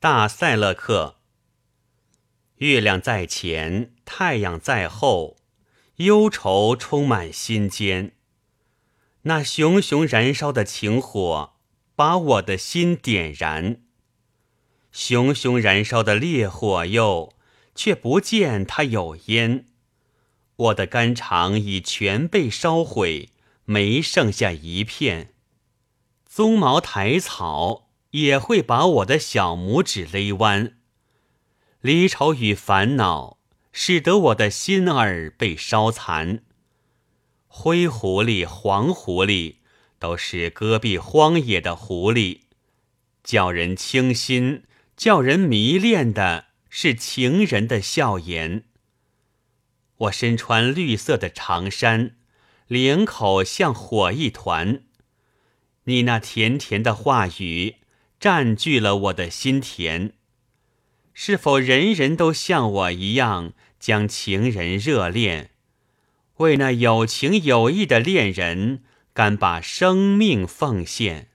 大塞勒克。月亮在前，太阳在后，忧愁充满心间。那熊熊燃烧的情火，把我的心点燃。熊熊燃烧的烈火哟，却不见它有烟。我的肝肠已全被烧毁，没剩下一片。鬃毛苔草也会把我的小拇指勒弯。离愁与烦恼，使得我的心儿被烧残。灰狐狸、黄狐狸，都是戈壁荒野的狐狸，叫人倾心、叫人迷恋的是情人的笑颜。我身穿绿色的长衫，领口像火一团。你那甜甜的话语，占据了我的心田。是否人人都像我一样将情人热恋，为那有情有义的恋人，敢把生命奉献？